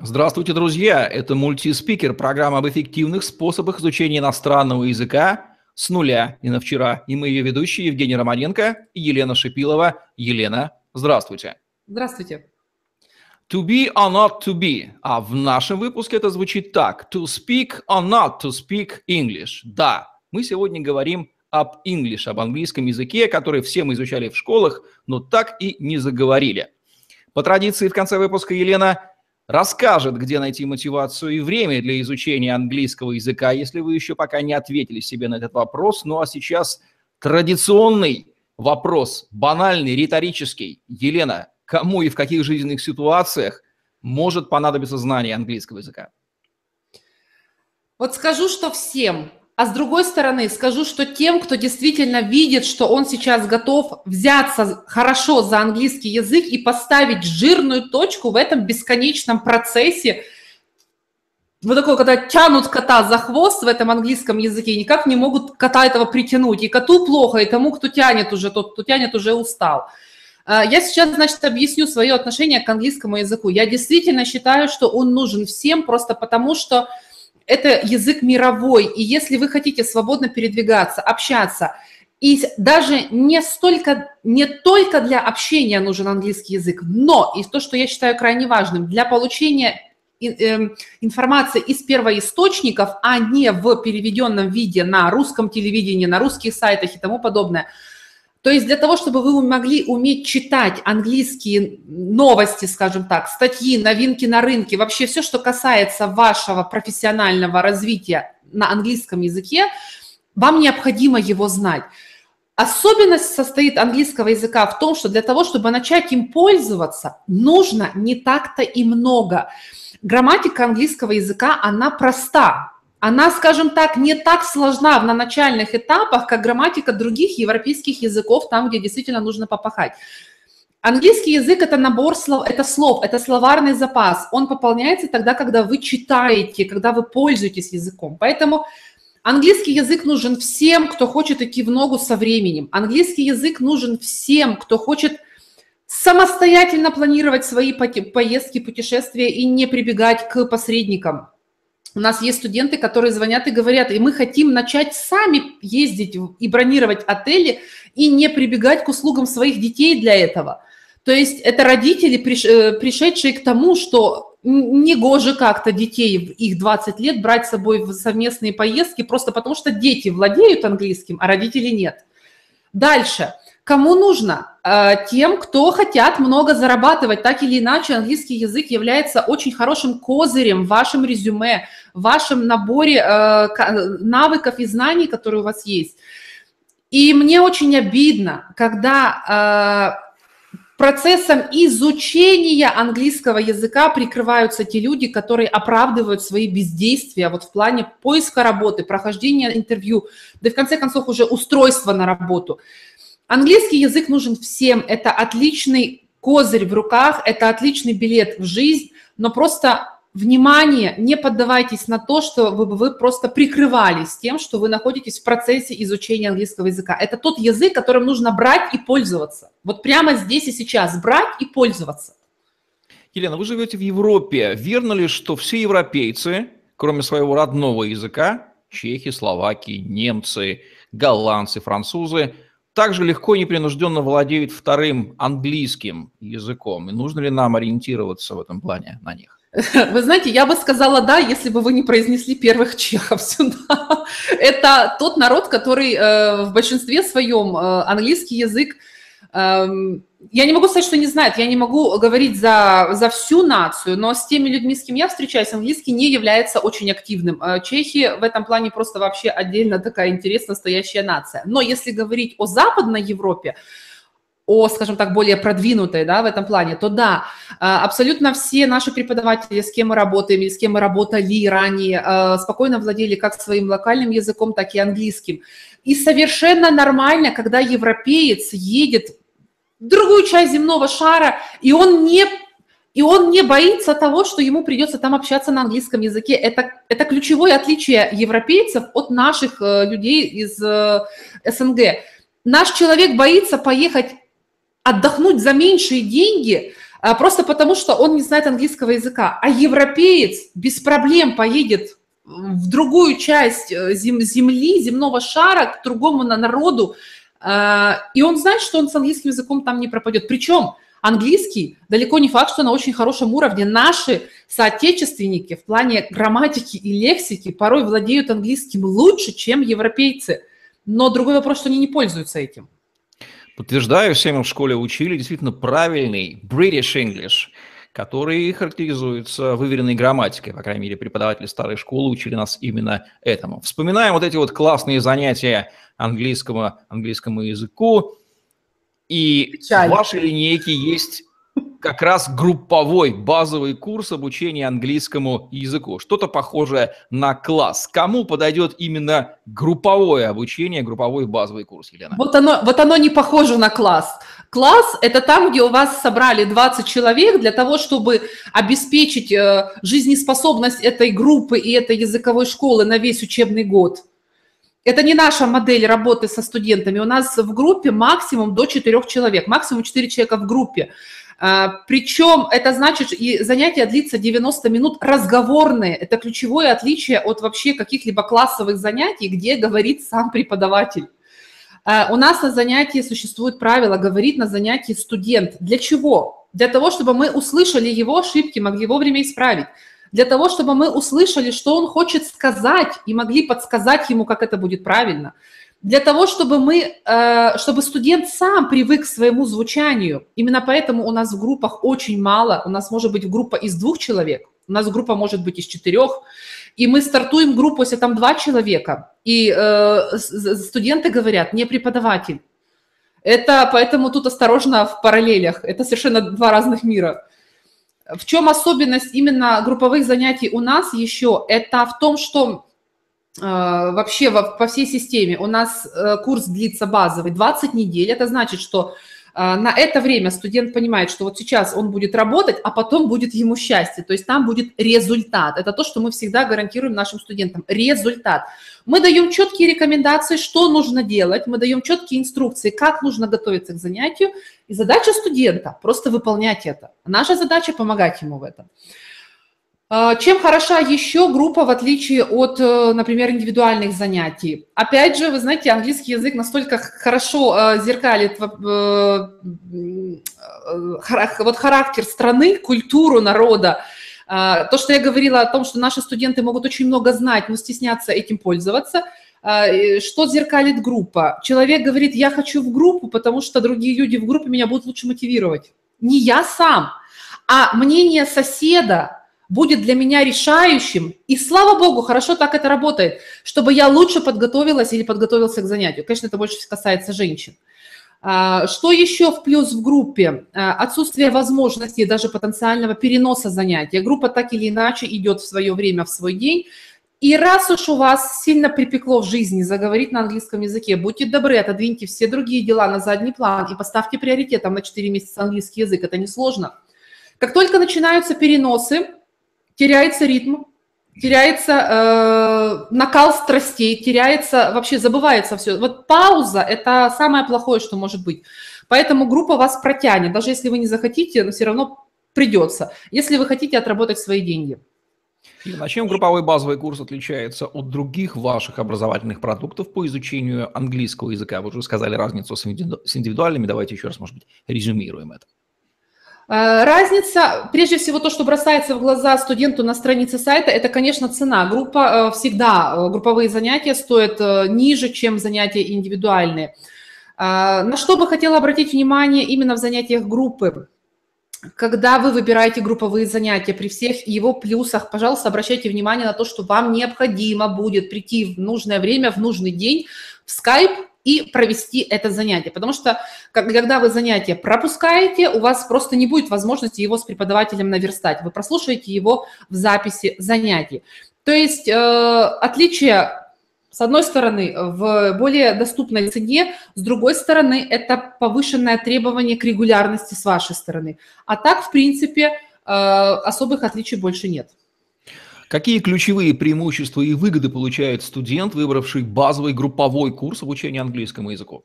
Здравствуйте, друзья! Это мультиспикер, программа об эффективных способах изучения иностранного языка с нуля и на вчера. И мы ее ведущие Евгений Романенко и Елена Шипилова. Елена, здравствуйте. Здравствуйте. To be or not to be. А в нашем выпуске это звучит так. To speak or not to speak English. Да, мы сегодня говорим об English, об английском языке, который все мы изучали в школах, но так и не заговорили. По традиции в конце выпуска Елена расскажет, где найти мотивацию и время для изучения английского языка, если вы еще пока не ответили себе на этот вопрос. Ну а сейчас традиционный вопрос, банальный, риторический. Елена, кому и в каких жизненных ситуациях может понадобиться знание английского языка? Вот скажу, что всем. А с другой стороны, скажу, что тем, кто действительно видит, что он сейчас готов взяться хорошо за английский язык и поставить жирную точку в этом бесконечном процессе, вот такое, когда тянут кота за хвост в этом английском языке, никак не могут кота этого притянуть. И коту плохо, и тому, кто тянет уже, тот, кто тянет, уже устал. А, я сейчас, значит, объясню свое отношение к английскому языку. Я действительно считаю, что он нужен всем, просто потому что это язык мировой, и если вы хотите свободно передвигаться, общаться, и даже не столько, не только для общения нужен английский язык, но и то, что я считаю крайне важным, для получения эм, информации из первоисточников, а не в переведенном виде на русском телевидении, на русских сайтах и тому подобное – то есть для того, чтобы вы могли уметь читать английские новости, скажем так, статьи, новинки на рынке, вообще все, что касается вашего профессионального развития на английском языке, вам необходимо его знать. Особенность состоит английского языка в том, что для того, чтобы начать им пользоваться, нужно не так-то и много. Грамматика английского языка, она проста она, скажем так, не так сложна на начальных этапах, как грамматика других европейских языков, там, где действительно нужно попахать. Английский язык – это набор слов, это слов, это словарный запас. Он пополняется тогда, когда вы читаете, когда вы пользуетесь языком. Поэтому английский язык нужен всем, кто хочет идти в ногу со временем. Английский язык нужен всем, кто хочет самостоятельно планировать свои поездки, путешествия и не прибегать к посредникам. У нас есть студенты, которые звонят и говорят, и мы хотим начать сами ездить и бронировать отели и не прибегать к услугам своих детей для этого. То есть это родители, э, пришедшие к тому, что не гоже как-то детей в их 20 лет брать с собой в совместные поездки, просто потому что дети владеют английским, а родители нет. Дальше. Кому нужно? Э, тем, кто хотят много зарабатывать. Так или иначе, английский язык является очень хорошим козырем в вашем резюме, в вашем наборе э, навыков и знаний, которые у вас есть. И мне очень обидно, когда э, процессом изучения английского языка прикрываются те люди, которые оправдывают свои бездействия вот в плане поиска работы, прохождения интервью, да и в конце концов уже устройства на работу – Английский язык нужен всем. Это отличный козырь в руках, это отличный билет в жизнь, но просто внимание, не поддавайтесь на то, что вы, вы просто прикрывались тем, что вы находитесь в процессе изучения английского языка. Это тот язык, которым нужно брать и пользоваться. Вот прямо здесь и сейчас брать и пользоваться. Елена, вы живете в Европе. Верно ли, что все европейцы, кроме своего родного языка, чехи, словаки, немцы, голландцы, французы – также легко и непринужденно владеют вторым английским языком. И нужно ли нам ориентироваться в этом плане на них? Вы знаете, я бы сказала да, если бы вы не произнесли первых чехов сюда. Это тот народ, который э, в большинстве своем э, английский язык я не могу сказать, что не знает, я не могу говорить за, за всю нацию, но с теми людьми, с кем я встречаюсь, английский не является очень активным. Э, чехи в этом плане просто вообще отдельно такая интересная, настоящая нация. Но если говорить о Западной Европе, о, скажем так, более продвинутой да, в этом плане, то да, э, абсолютно все наши преподаватели, с кем мы работаем или с кем мы работали ранее, э, спокойно владели как своим локальным языком, так и английским. И совершенно нормально, когда европеец едет другую часть земного шара, и он не и он не боится того, что ему придется там общаться на английском языке. Это, это ключевое отличие европейцев от наших э, людей из э, СНГ. Наш человек боится поехать отдохнуть за меньшие деньги а, просто потому, что он не знает английского языка. А европеец без проблем поедет в другую часть э, зем, земли, земного шара, к другому народу, и он знает, что он с английским языком там не пропадет. Причем английский далеко не факт, что на очень хорошем уровне. Наши соотечественники в плане грамматики и лексики порой владеют английским лучше, чем европейцы. Но другой вопрос, что они не пользуются этим. Подтверждаю, всем в школе учили действительно правильный British English, который характеризуется выверенной грамматикой. По крайней мере, преподаватели старой школы учили нас именно этому. Вспоминаем вот эти вот классные занятия английскому, английскому языку. И Печаль. в вашей линейке есть как раз групповой базовый курс обучения английскому языку. Что-то похожее на класс. Кому подойдет именно групповое обучение, групповой базовый курс, Елена? Вот оно, вот оно не похоже на класс. Класс – это там, где у вас собрали 20 человек для того, чтобы обеспечить э, жизнеспособность этой группы и этой языковой школы на весь учебный год. Это не наша модель работы со студентами. У нас в группе максимум до 4 человек, максимум 4 человека в группе. А, Причем это значит, и занятие длится 90 минут разговорные. Это ключевое отличие от вообще каких-либо классовых занятий, где говорит сам преподаватель. А, у нас на занятии существует правило говорит на занятии студент. Для чего? Для того, чтобы мы услышали его ошибки, могли вовремя исправить. Для того, чтобы мы услышали, что он хочет сказать, и могли подсказать ему, как это будет правильно для того, чтобы мы, э, чтобы студент сам привык к своему звучанию. Именно поэтому у нас в группах очень мало. У нас может быть группа из двух человек, у нас группа может быть из четырех, и мы стартуем группу, если там два человека, и э, студенты говорят, не преподаватель. Это поэтому тут осторожно в параллелях. Это совершенно два разных мира. В чем особенность именно групповых занятий у нас еще? Это в том, что Э, вообще во, по всей системе у нас э, курс длится базовый 20 недель. Это значит, что на это время студент понимает, что вот сейчас он будет работать, а потом будет ему счастье. То есть там будет результат. Это то, что мы всегда гарантируем нашим студентам. Результат. Мы даем четкие рекомендации, что нужно делать, мы даем четкие инструкции, как нужно готовиться к занятию. И задача студента – просто выполнять это. Наша задача – помогать ему в этом. А, чем хороша еще группа, в отличие от, э, например, индивидуальных занятий? Опять же, вы знаете, английский язык настолько хорошо э, зеркалит э, вот характер страны, культуру народа. То, что я говорила о том, что наши студенты могут очень много знать, но стесняться этим пользоваться. Что зеркалит группа? Человек говорит, я хочу в группу, потому что другие люди в группе меня будут лучше мотивировать. Не я сам, а мнение соседа, будет для меня решающим. И слава богу, хорошо так это работает, чтобы я лучше подготовилась или подготовился к занятию. Конечно, это больше касается женщин. А, что еще в плюс в группе? А, отсутствие возможности даже потенциального переноса занятия. Группа так или иначе идет в свое время, в свой день. И раз уж у вас сильно припекло в жизни заговорить на английском языке, будьте добры, отодвиньте все другие дела на задний план и поставьте приоритетом на 4 месяца английский язык. Это несложно. Как только начинаются переносы, теряется ритм, теряется э, накал страстей, теряется, вообще забывается все. Вот пауза – это самое плохое, что может быть. Поэтому группа вас протянет, даже если вы не захотите, но все равно придется, если вы хотите отработать свои деньги. А чем групповой базовый курс отличается от других ваших образовательных продуктов по изучению английского языка? Вы уже сказали разницу с индивидуальными, давайте еще раз, может быть, резюмируем это. Э, разница, прежде всего, то, что бросается в глаза студенту на странице сайта, это, конечно, цена. Группа э, всегда, э, групповые занятия стоят ниже, чем занятия индивидуальные. На что бы хотела обратить внимание именно в занятиях группы? Когда вы выбираете групповые занятия, при всех его плюсах, пожалуйста, обращайте внимание на то, что вам необходимо будет прийти в нужное время, в нужный день в Skype и провести это занятие. Потому что когда вы занятие пропускаете, у вас просто не будет возможности его с преподавателем наверстать. Вы прослушаете его в записи занятий. То есть э, отличие с одной стороны, в более доступной цене, с другой стороны, это повышенное требование к регулярности с вашей стороны. А так, в принципе, э, особых отличий больше нет. Какие ключевые преимущества и выгоды получает студент, выбравший базовый групповой курс обучения английскому языку?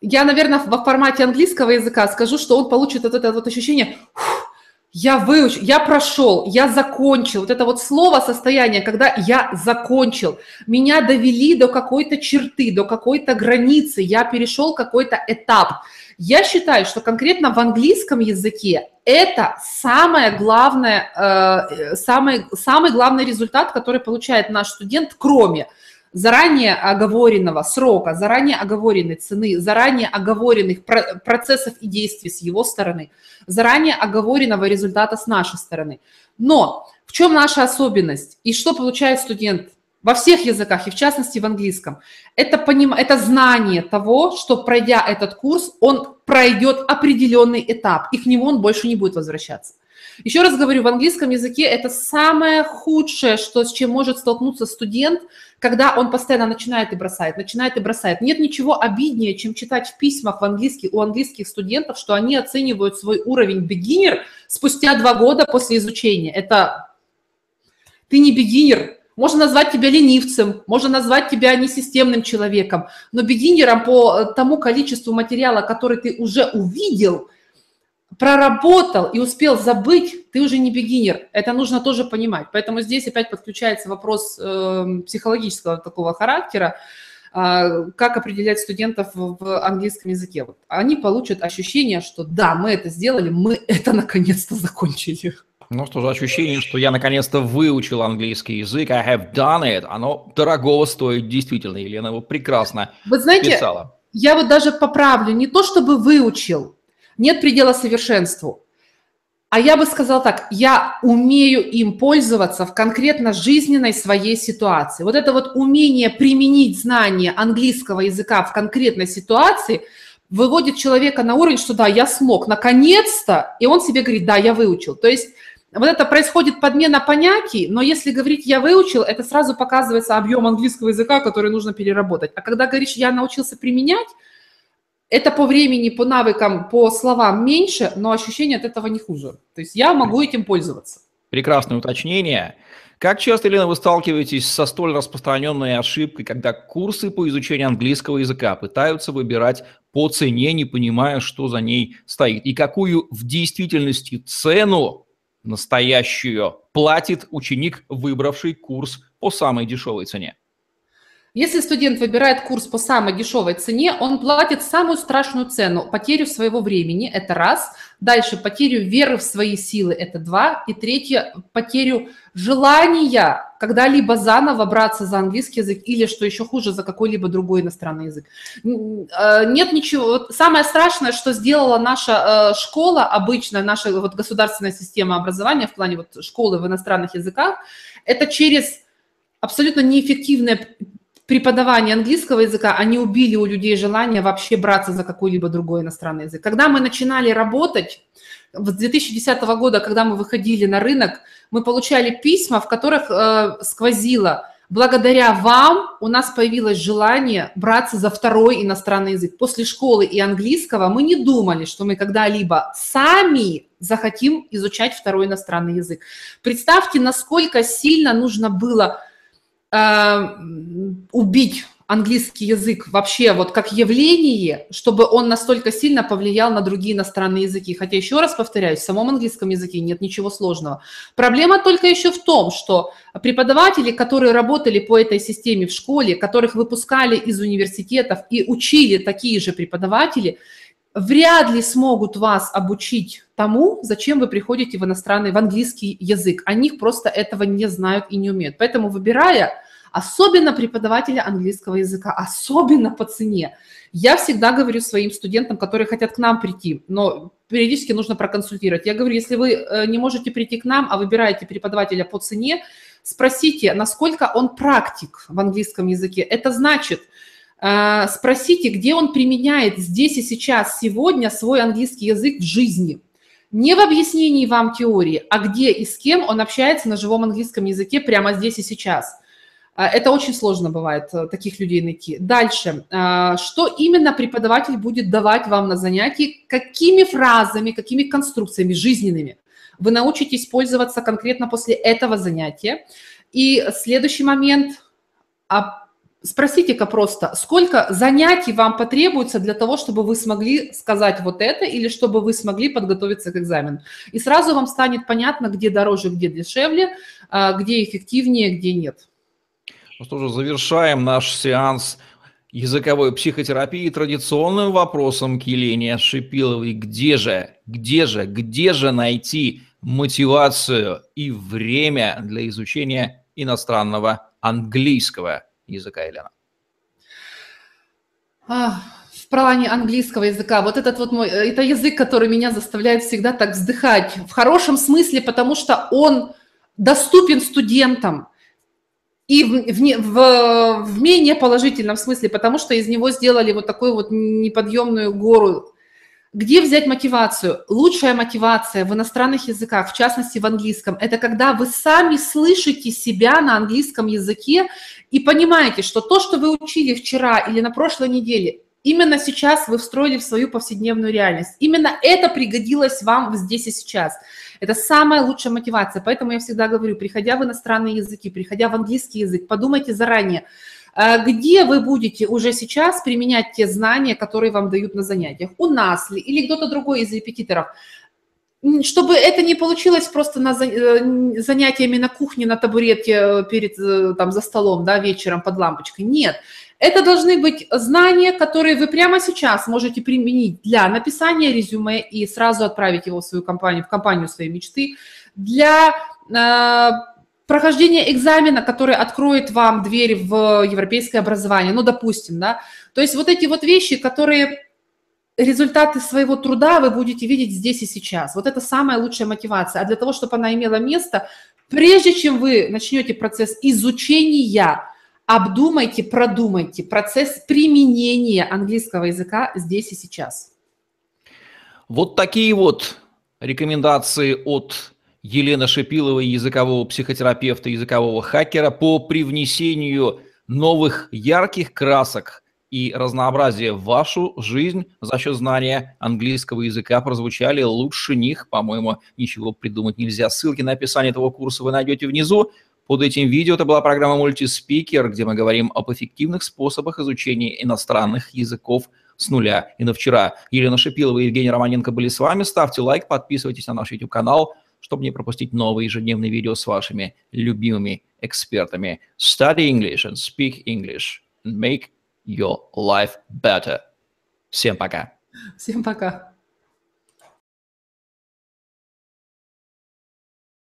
я, наверное, во формате английского языка скажу, что он получит вот это вот ощущение, я выучил, я прошел, я закончил. Вот это вот слово состояние, когда я закончил. Меня довели до какой-то черты, до какой-то границы, я перешел какой-то этап. Я считаю, что конкретно в английском языке это самое главное, э, самый, самый главный результат, который получает наш студент, кроме заранее оговоренного срока, заранее оговоренной цены, заранее оговоренных процессов и действий с его стороны, заранее оговоренного результата с нашей стороны. Но в чем наша особенность и что получает студент во всех языках, и в частности в английском, это, поним... это знание того, что пройдя этот курс, он пройдет определенный этап, и к нему он больше не будет возвращаться. Еще раз говорю, в английском языке это самое худшее, что, с чем может столкнуться студент, когда он постоянно начинает и бросает, начинает и бросает. Нет ничего обиднее, чем читать в письмах в английских, у английских студентов, что они оценивают свой уровень beginner спустя два года после изучения. Это ты не beginner, можно назвать тебя ленивцем, можно назвать тебя несистемным человеком, но бегинером по тому количеству материала, который ты уже увидел – проработал и успел забыть, ты уже не бегинер. Это нужно тоже понимать. Поэтому здесь опять подключается вопрос э, психологического такого характера, э, как определять студентов в английском языке. Вот они получат ощущение, что да, мы это сделали, мы это наконец-то закончили. Ну что же, ощущение, что я наконец-то выучил английский язык, I have done it, оно дорогого стоит действительно. Елена его прекрасно Вы знаете, писала. я вот даже поправлю, не то чтобы выучил, нет предела совершенству. А я бы сказала так, я умею им пользоваться в конкретно жизненной своей ситуации. Вот это вот умение применить знания английского языка в конкретной ситуации выводит человека на уровень, что да, я смог, наконец-то, и он себе говорит, да, я выучил. То есть вот это происходит подмена понятий, но если говорить «я выучил», это сразу показывается объем английского языка, который нужно переработать. А когда говоришь «я научился применять», это по времени, по навыкам, по словам меньше, но ощущение от этого не хуже. То есть я могу этим пользоваться. Прекрасное уточнение. Как часто, Елена, вы сталкиваетесь со столь распространенной ошибкой, когда курсы по изучению английского языка пытаются выбирать по цене, не понимая, что за ней стоит, и какую в действительности цену настоящую платит ученик, выбравший курс по самой дешевой цене? Если студент выбирает курс по самой дешевой цене, он платит самую страшную цену, потерю своего времени, это раз. Дальше потерю веры в свои силы, это два. И третье, потерю желания когда-либо заново браться за английский язык или, что еще хуже, за какой-либо другой иностранный язык. Э, нет ничего. Самое страшное, что сделала наша э, школа, обычная наша вот государственная система образования в плане вот школы в иностранных языках, это через абсолютно неэффективное преподавания английского языка, они убили у людей желание вообще браться за какой-либо другой иностранный язык. Когда мы начинали работать, с 2010 года, когда мы выходили на рынок, мы получали письма, в которых э, сквозило благодаря вам у нас появилось желание браться за второй иностранный язык. После школы и английского мы не думали, что мы когда-либо сами захотим изучать второй иностранный язык. Представьте, насколько сильно нужно было э, убить английский язык вообще вот как явление, чтобы он настолько сильно повлиял на другие иностранные языки. Хотя еще раз повторяюсь, в самом английском языке нет ничего сложного. Проблема только еще в том, что преподаватели, которые работали по этой системе в школе, которых выпускали из университетов и учили такие же преподаватели, вряд ли смогут вас обучить тому, зачем вы приходите в иностранный, в английский язык. Они просто этого не знают и не умеют. Поэтому выбирая особенно преподавателя английского языка, особенно по цене. Я всегда говорю своим студентам, которые хотят к нам прийти, но периодически нужно проконсультировать. Я говорю, если вы э, не можете прийти к нам, а выбираете преподавателя по цене, спросите, насколько он практик в английском языке. Это значит, спросите, где он применяет здесь и сейчас, сегодня свой английский язык в жизни. Не в объяснении вам теории, а где и с кем он общается на живом английском языке прямо здесь и сейчас. А, это очень сложно бывает, э, таких людей найти. Дальше. А, что именно преподаватель будет давать вам на занятии? Какими фразами, какими конструкциями жизненными вы научитесь пользоваться конкретно после этого занятия? И следующий момент. Спросите-ка просто, сколько занятий вам потребуется для того, чтобы вы смогли сказать вот это или чтобы вы смогли подготовиться к экзамену. И сразу вам станет понятно, где дороже, где дешевле, а, где эффективнее, где нет. Ну что же, завершаем наш сеанс языковой психотерапии традиционным вопросом к Елене Шипиловой. Где же, где же, где же найти мотивацию и время для изучения иностранного английского языка, Елена? в плане английского языка, вот этот вот мой, э, это язык, который меня заставляет всегда так вздыхать, в хорошем смысле, потому что он доступен студентам, и в, в, в менее положительном смысле, потому что из него сделали вот такую вот неподъемную гору где взять мотивацию? Лучшая мотивация в иностранных языках, в частности в английском, это когда вы сами слышите себя на английском языке и понимаете, что то, что вы учили вчера или на прошлой неделе, именно сейчас вы встроили в свою повседневную реальность. Именно это пригодилось вам здесь и сейчас. Это самая лучшая мотивация. Поэтому я всегда говорю, приходя в иностранные языки, приходя в английский язык, подумайте заранее, где вы будете уже сейчас применять те знания, которые вам дают на занятиях? У нас ли или кто-то другой из репетиторов? Чтобы это не получилось просто на э, занятиями на кухне, на табурете э, перед, э, там, за столом, да, вечером под лампочкой. Нет, это должны быть знания, которые вы прямо сейчас можете применить для написания резюме и сразу отправить его в свою компанию, в компанию своей мечты, для прохождение экзамена, который откроет вам дверь в европейское образование, ну, допустим, да, то есть вот эти вот вещи, которые результаты своего труда вы будете видеть здесь и сейчас. Вот это самая лучшая мотивация. А для того, чтобы она имела место, прежде чем вы начнете процесс изучения, обдумайте, продумайте процесс применения английского языка здесь и сейчас. Вот такие вот рекомендации от Елена Шипилова, языкового психотерапевта, языкового хакера, по привнесению новых ярких красок и разнообразия в вашу жизнь за счет знания английского языка прозвучали лучше них. По-моему, ничего придумать нельзя. Ссылки на описание этого курса вы найдете внизу. Под этим видео это была программа «Мультиспикер», где мы говорим об эффективных способах изучения иностранных языков с нуля. И на вчера Елена Шипилова и Евгений Романенко были с вами. Ставьте лайк, подписывайтесь на наш YouTube-канал – чтобы не пропустить новые ежедневные видео с вашими любимыми экспертами. Study English and speak English and make your life better. Всем пока. Всем пока.